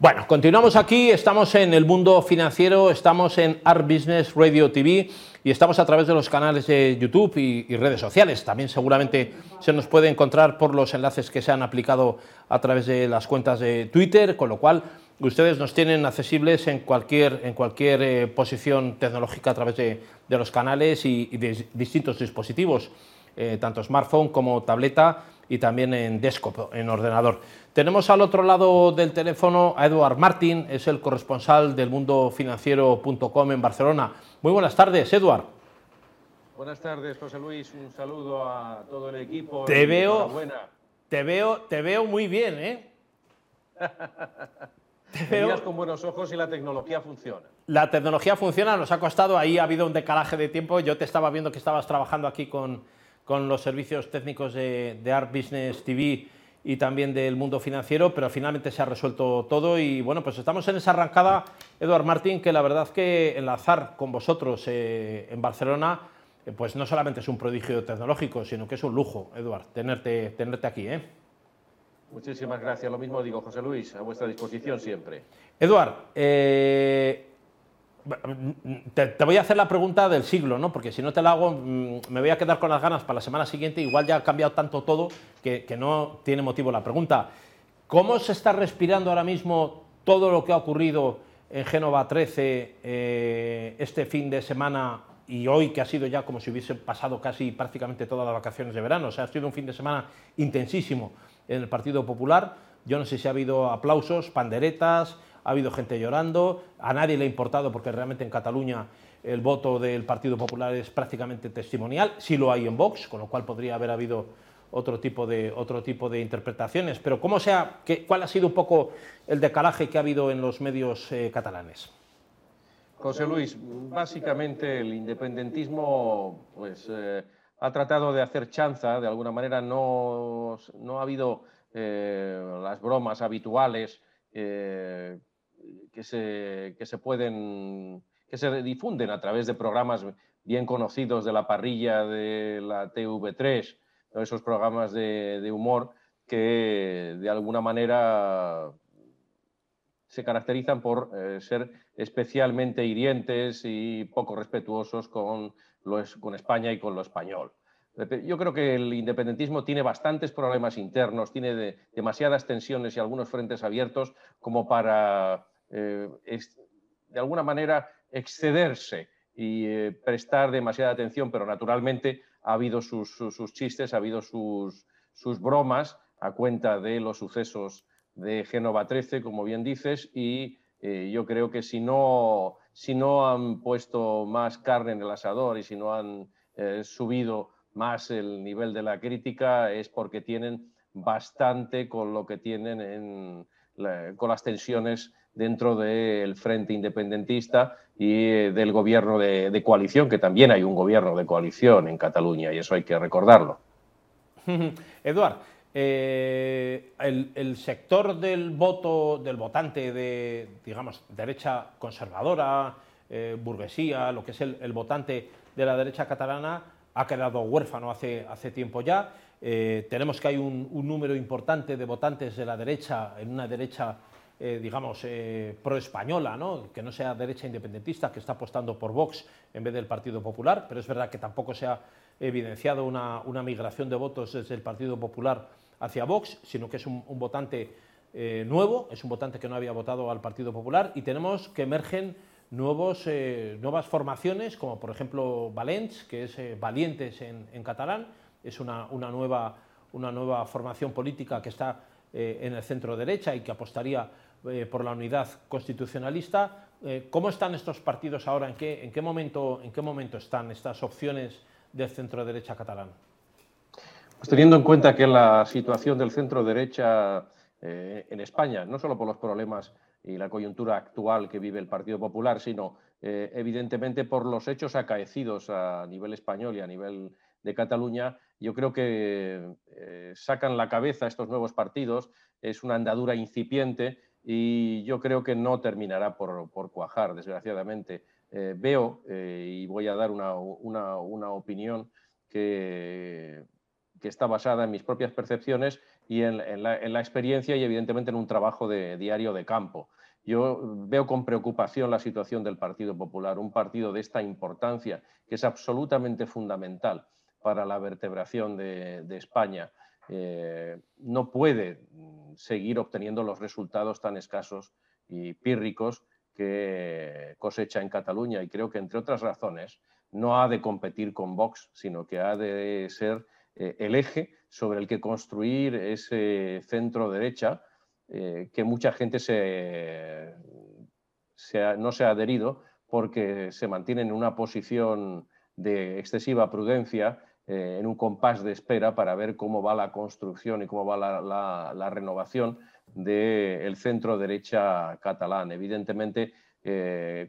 Bueno, continuamos aquí, estamos en el mundo financiero, estamos en Art Business Radio TV y estamos a través de los canales de YouTube y, redes sociales. También seguramente se nos puede encontrar por los enlaces que se han aplicado a través de las cuentas de Twitter, con lo cual ustedes nos tienen accesibles en cualquier, en cualquier eh, posición tecnológica a través de, los canales y, de distintos dispositivos, eh, tanto smartphone como tableta y también en desktop, en ordenador. Tenemos al otro lado del teléfono a Eduard Martín, es el corresponsal del mundofinanciero.com en Barcelona. Muy buenas tardes, Eduard. Buenas tardes, José Luis. Un saludo a todo el equipo. Te veo, te veo, te veo muy bien, ¿eh? te veo con buenos ojos y la tecnología funciona. La tecnología funciona, nos ha costado, ahí ha habido un decalaje de tiempo. Yo te estaba viendo que estabas trabajando aquí con, con los servicios técnicos de, Art Business TV y también del mundo financiero, pero finalmente se ha resuelto todo y bueno, pues estamos en esa arrancada, Eduard Martín, que la verdad que enlazar con vosotros eh, en Barcelona, eh, pues no solamente es un prodigio tecnológico, sino que es un lujo, Eduard, tenerte, tenerte aquí. ¿eh? Muchísimas gracias, lo mismo digo, José Luis, a vuestra disposición siempre. Eduard, eh, te, voy a hacer la pregunta del siglo, ¿no? Porque si no te la hago, mm, me voy a quedar con las ganas para la semana siguiente. Igual ya ha cambiado tanto todo que, no tiene motivo la pregunta. ¿Cómo se está respirando ahora mismo todo lo que ha ocurrido en Génova 13 eh, este fin de semana y hoy, que ha sido ya como si hubiese pasado casi prácticamente todas las vacaciones de verano? O sea, ha sido un fin de semana intensísimo en el Partido Popular. Yo no sé si ha habido aplausos, panderetas, ha habido gente llorando, a nadie le ha importado porque realmente en Cataluña el voto del Partido Popular es prácticamente testimonial, sí lo hay en Vox, con lo cual podría haber habido otro tipo de, otro tipo de interpretaciones. Pero ¿cómo sea, ¿cuál ha sido un poco el decalaje que ha habido en los medios eh, catalanes? José Luis, básicamente el independentismo pues, eh, ha tratado de hacer chanza, de alguna manera no, no ha habido eh, las bromas habituales que se, que se pueden, que se difunden a través de programas bien conocidos de la parrilla de la TV3, esos programas de, humor que de alguna manera se caracterizan por eh, ser especialmente hirientes y poco respetuosos con, con España y con lo español. Yo creo que el independentismo tiene bastantes problemas internos, tiene demasiadas tensiones y algunos frentes abiertos como para eh, de alguna manera excederse y eh, prestar demasiada atención, pero naturalmente ha habido sus, chistes, ha habido sus, bromas a cuenta de los sucesos de Génova 13, como bien dices, y eh, yo creo que si no, si no han puesto más carne en el asador y si no han subido más el nivel de la crítica es porque tienen bastante con lo que tienen en, con las tensiones dentro del Frente Independentista y del gobierno de, coalición, que también hay un gobierno de coalición en Cataluña y eso hay que recordarlo. Eduard, eh, el, sector del voto, del votante de, digamos, derecha conservadora, eh, burguesía, lo que es el, votante de la derecha catalana, ha quedado huérfano hace, hace tiempo ya. tenemos que hay un, número importante de votantes de la derecha, en una derecha eh, digamos, eh, pro-española, ¿no? que no sea derecha independentista, que está apostando por Vox en vez del Partido Popular, pero es verdad que tampoco se ha evidenciado una, migración de votos desde el Partido Popular hacia Vox, sino que es un, votante eh, nuevo, es un votante que no había votado al Partido Popular y tenemos que emergen nuevos, nuevas formaciones, como por ejemplo Valents, que es Valientes en, catalán, es una, una, nueva, una nueva formación política que está en el centro derecha y que apostaría eh, por la unidad constitucionalista. Eh, ¿Cómo están estos partidos ahora? ¿En qué, en, qué momento, ¿En qué momento están estas opciones del centro-derecha catalán? Pues teniendo en cuenta que la situación del centro-derecha eh, en España, no solo por los problemas y la coyuntura actual que vive el Partido Popular, sino evidentemente por los hechos acaecidos a nivel español y a nivel de Cataluña, yo creo que sacan la cabeza estos nuevos partidos, es una andadura incipiente y yo creo que no terminará por, cuajar, desgraciadamente. Eh, veo, eh, y voy a dar una, opinión que, que, está basada en mis propias percepciones, y en, la, experiencia y evidentemente en un trabajo de, diario de campo. Yo veo con preocupación la situación del Partido Popular, un partido de esta importancia que es absolutamente fundamental para la vertebración de, España. Eh, no puede seguir obteniendo los resultados tan escasos y pírricos que cosecha en Cataluña y creo que entre otras razones no ha de competir con Vox, sino que ha de ser eh, el eje sobre el que construir ese centro derecha eh, que mucha gente se, no se ha adherido porque se mantiene en una posición de excesiva prudencia, eh, en un compás de espera para ver cómo va la construcción y cómo va la, renovación del centro derecha catalán. Evidentemente,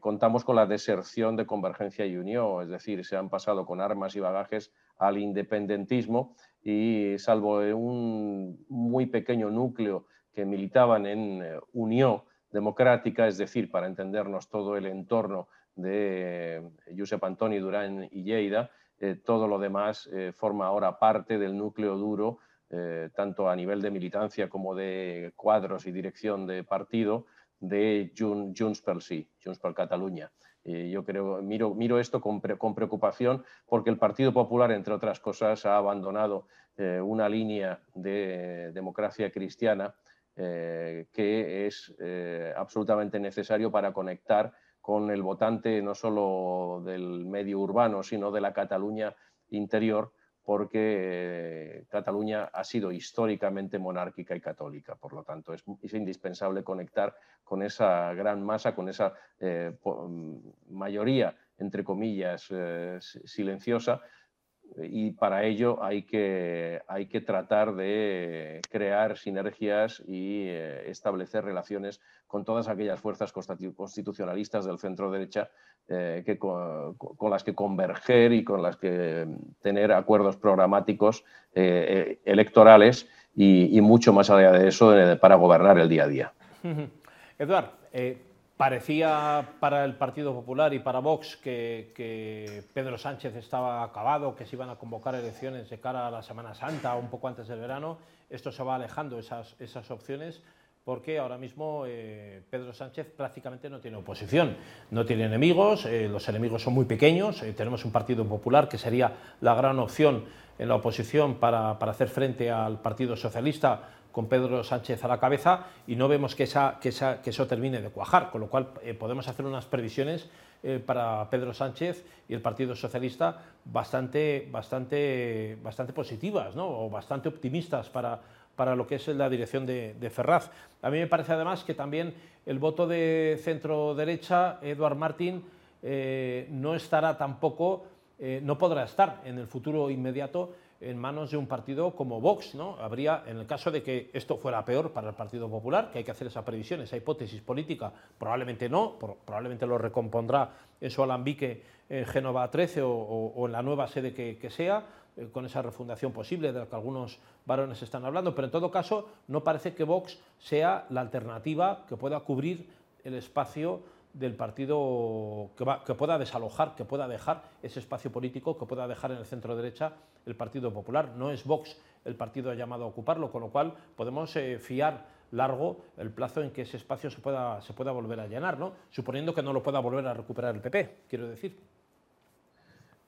contamos con la deserción de Convergencia y Unión, es decir, se han pasado con armas y bagajes al independentismo y salvo un muy pequeño núcleo que militaban en eh, Unión Democrática, es decir, para entendernos todo el entorno de eh, Josep Antoni Durán y Lleida, eh, todo lo demás forma ahora parte del núcleo duro, tanto a nivel de militancia como de cuadros y dirección de partido, de Junts pel Sí, Junts per Cataluña yo creo, miro, esto con, preocupación porque el Partido Popular, entre otras cosas, ha abandonado eh, una línea de democracia cristiana eh, que es eh, absolutamente necesario para conectar con el votante no solo del medio urbano, sino de la Cataluña interior, porque Cataluña ha sido históricamente monárquica y católica. Por lo tanto, es, indispensable conectar con esa gran masa, con esa eh, mm, mayoría, entre comillas, eh, silenciosa, y para ello hay que, hay que tratar de crear sinergias y eh, establecer relaciones con todas aquellas fuerzas constitucionalistas del centro derecha eh, con, las que converger y con las que tener acuerdos programáticos eh, electorales y, mucho más allá de eso para gobernar el día a día. Eduard, Parecía para el Partido Popular y para Vox que, Pedro Sánchez estaba acabado, que se iban a convocar elecciones de cara a la Semana Santa o un poco antes del verano. Esto se va alejando, esas, opciones, porque ahora mismo eh, Pedro Sánchez prácticamente no tiene oposición, no tiene enemigos, eh, los enemigos son muy pequeños, eh, tenemos un Partido Popular que sería la gran opción en la oposición para hacer frente al Partido Socialista con Pedro Sánchez a la cabeza y no vemos que, eso termine de cuajar, con lo cual eh, podemos hacer unas previsiones eh, para Pedro Sánchez y el Partido Socialista bastante, bastante, bastante positivas ¿no? o bastante optimistas para, para lo que es la dirección de, Ferraz. A mí me parece además que también el voto de centro-derecha, Eduard Martín, eh, no estará tampoco, no podrá estar en el futuro inmediato en manos de un partido como Vox. ¿no? Habría, en el caso de que esto fuera peor para el Partido Popular, que hay que hacer esa previsión, esa hipótesis política, probablemente no, probablemente lo recompondrá en su alambique en Génova 13 o, en la nueva sede que, sea, eh, con esa refundación posible de la que algunos varones están hablando, pero en todo caso no parece que Vox sea la alternativa que pueda cubrir el espacio del partido que, que, pueda desalojar, que pueda dejar ese espacio político, que pueda dejar en el centro derecha el Partido Popular. No es Vox el partido llamado a ocuparlo, con lo cual podemos eh, fiar largo el plazo en que ese espacio se pueda, se pueda volver a llenar, ¿no? suponiendo que no lo pueda volver a recuperar el PP, quiero decir.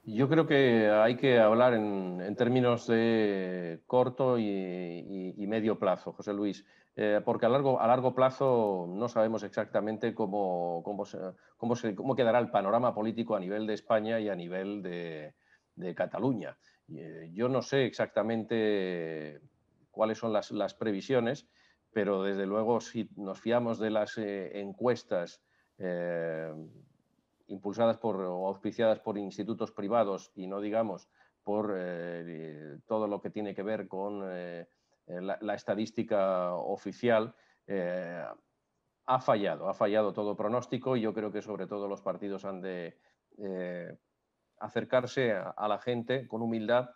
Yo creo que hay que hablar en, términos de corto y, medio plazo, José Luis, eh, porque a largo, a largo plazo no sabemos exactamente cómo, cómo, cómo, cómo, quedará el panorama político a nivel de España y a nivel de, Cataluña. Eh, yo no sé exactamente cuáles son las, previsiones, pero desde luego si nos fiamos de las eh, encuestas impulsadas por, o auspiciadas por institutos privados y no digamos por todo lo que tiene que ver con la, estadística oficial, ha fallado, ha fallado todo pronóstico y yo creo que sobre todo los partidos han de acercarse a, la gente con humildad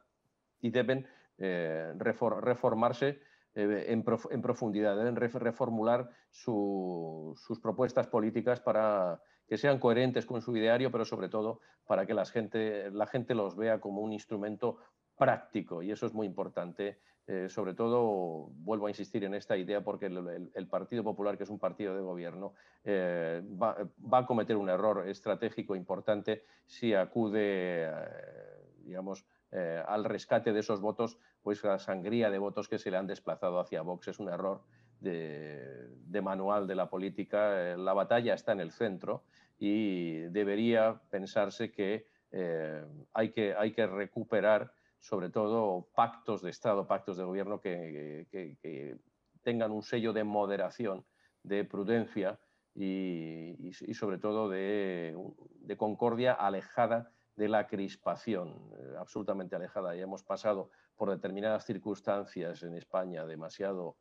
y deben eh, reformarse eh, en, profundidad, deben reformular sus propuestas políticas para que sean coherentes con su ideario, pero sobre todo para que la gente, la gente los vea como un instrumento práctico y eso es muy importante. Eh, sobre todo, vuelvo a insistir en esta idea porque el, Partido Popular, que es un partido de gobierno, eh, va, a cometer un error estratégico importante si acude, digamos, al rescate de esos votos, pues la sangría de votos que se le han desplazado hacia Vox es un error de, manual de la política. La batalla está en el centro y debería pensarse que, hay, que hay que recuperar sobre todo pactos de Estado, pactos de gobierno que, tengan un sello de moderación, de prudencia y, sobre todo de, concordia alejada de la crispación, eh, absolutamente alejada. Ya hemos pasado por determinadas circunstancias en España demasiado,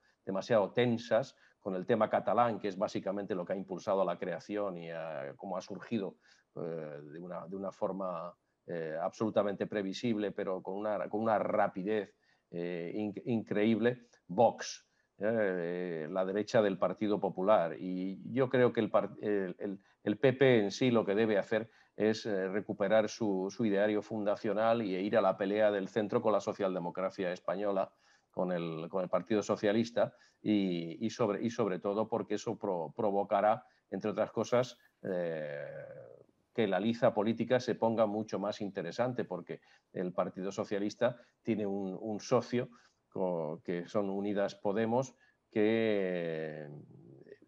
tensas, con el tema catalán, que es básicamente lo que ha impulsado la creación y cómo ha surgido eh, de, una, forma eh, absolutamente previsible, pero con una, con una rapidez eh, increíble, Vox, eh, la derecha del Partido Popular. Y yo creo que el, el, PP en sí lo que debe hacer es recuperar su, su, ideario fundacional y ir a la pelea del centro con la socialdemocracia española, con el, con el Partido Socialista y, y, sobre, y sobre todo porque eso provocará, entre otras cosas, que la liza política se ponga mucho más interesante, porque el Partido Socialista tiene un, socio que son Unidas Podemos, que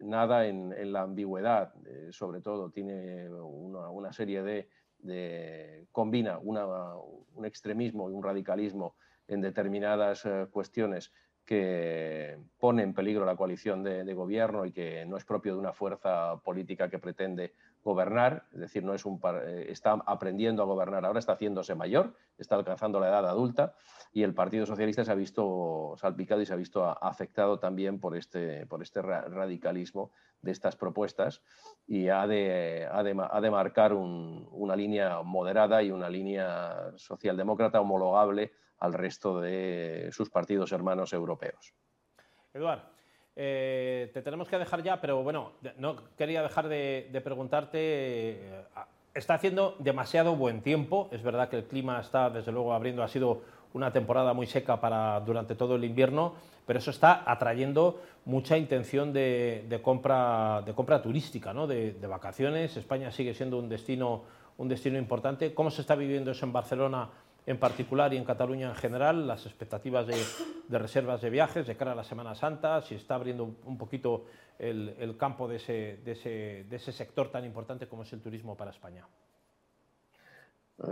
nada en, la ambigüedad, eh, sobre todo, tiene una, serie de, combina un extremismo y un radicalismo en determinadas eh, cuestiones que pone en peligro la coalición de, gobierno y que no es propio de una fuerza política que pretende gobernar, es decir, no es un eh, está aprendiendo a gobernar ahora, está haciéndose mayor, está alcanzando la edad adulta y el Partido Socialista se ha visto salpicado y se ha visto afectado también por este, por este radicalismo de estas propuestas y ha de, ha de, marcar una línea moderada y una línea socialdemócrata homologable al resto de sus partidos hermanos europeos. Eduard, eh, te tenemos que dejar ya, pero bueno, no quería dejar de, preguntarte. Eh, está haciendo demasiado buen tiempo. Es verdad que el clima está, desde luego, abriendo. Ha sido una temporada muy seca para, durante todo el invierno, pero eso está atrayendo mucha intención de, compra, de compra turística, ¿no? de, de, vacaciones. España sigue siendo un destino, un destino importante. ¿Cómo se está viviendo eso en Barcelona en particular y en Cataluña en general, las expectativas de, reservas de viajes de cara a la Semana Santa, si está abriendo un poquito el, campo de ese, sector tan importante como es el turismo para España.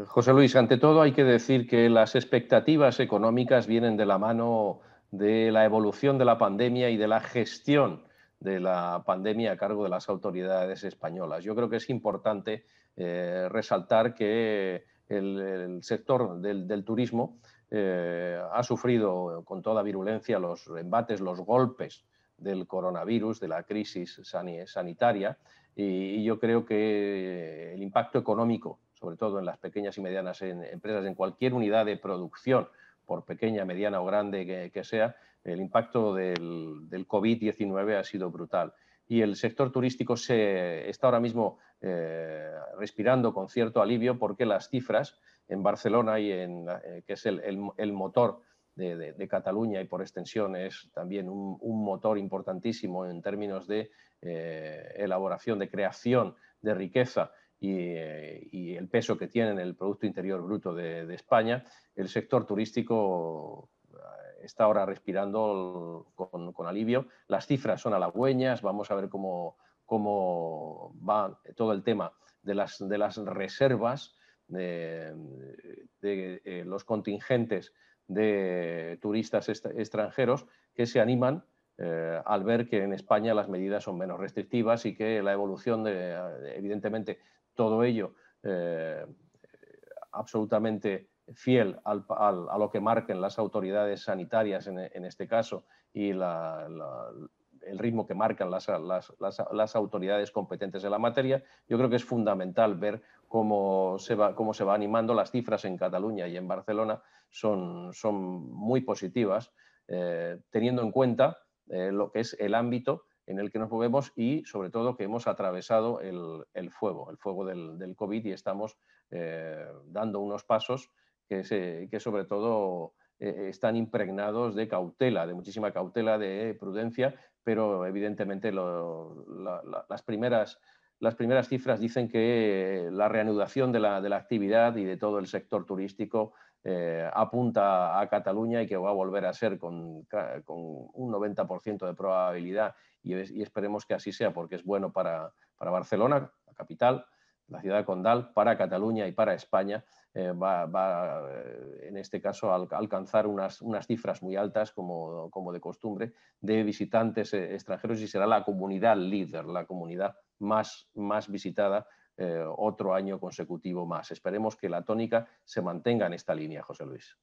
José Luis, ante todo hay que decir que las expectativas económicas vienen de la mano de la evolución de la pandemia y de la gestión de la pandemia a cargo de las autoridades españolas. Yo creo que es importante eh, resaltar que el, sector del, turismo eh, ha sufrido con toda virulencia los embates, los golpes del coronavirus, de la crisis sanitaria, y, yo creo que el impacto económico, sobre todo en las pequeñas y medianas empresas, en cualquier unidad de producción, por pequeña, mediana o grande que, sea, el impacto del, del COVID-19 ha sido brutal y el sector turístico se está ahora mismo eh, respirando con cierto alivio porque las cifras en Barcelona, y en, eh, que es el, motor de, Cataluña y por extensión es también un, motor importantísimo en términos de eh, elaboración, de creación de riqueza y, el peso que tiene en el Producto Interior Bruto de, de España, el sector turístico está ahora respirando con, alivio. Las cifras son halagüeñas, vamos a ver cómo, cómo va todo el tema de las, de las reservas, de, eh, los contingentes de turistas extranjeros que se animan eh, al ver que en España las medidas son menos restrictivas y que la evolución de, evidentemente, todo ello eh, absolutamente fiel a lo que marquen las autoridades sanitarias en, este caso y el ritmo que marcan las, autoridades competentes en la materia, yo creo que es fundamental ver cómo se va, animando. Las cifras en Cataluña y en Barcelona son, muy positivas, eh, teniendo en cuenta eh, lo que es el ámbito en el que nos movemos y sobre todo que hemos atravesado el, fuego, el fuego del, del COVID y estamos eh, dando unos pasos que, que sobre todo eh, están impregnados de cautela, de muchísima cautela, de prudencia, pero evidentemente las, primeras, las primeras cifras dicen que la reanudación de la, de la actividad y de todo el sector turístico eh, apunta a Cataluña y que va a volver a ser con, con un 90% de probabilidad y, y, esperemos que así sea porque es bueno para, para Barcelona, la capital, la ciudad Condal, para Cataluña y para España, eh, va, va, eh, en este caso a alcanzar unas, unas cifras muy altas como, como, de costumbre de visitantes eh, extranjeros y será la comunidad líder, la comunidad más, más visitada otro año consecutivo más. Esperemos que la tónica se mantenga en esta línea, José Luis.